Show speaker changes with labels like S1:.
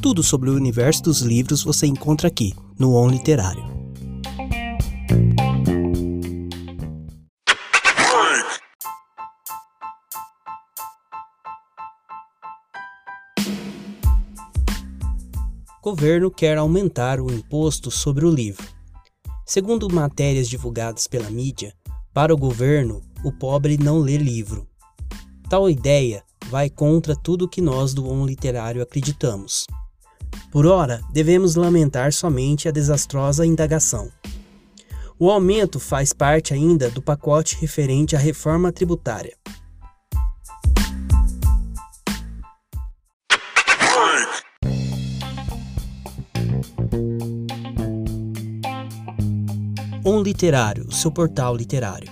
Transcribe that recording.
S1: Tudo sobre o universo dos livros você encontra aqui, no On Literário. Governo quer aumentar o imposto sobre o livro. Segundo matérias divulgadas pela mídia, para o governo, o pobre não lê livro. Tal ideia vai contra tudo que nós do On Literário acreditamos. Por ora, devemos lamentar somente a desastrosa indagação. O aumento faz parte ainda do pacote referente à reforma tributária. On Literário, seu portal literário.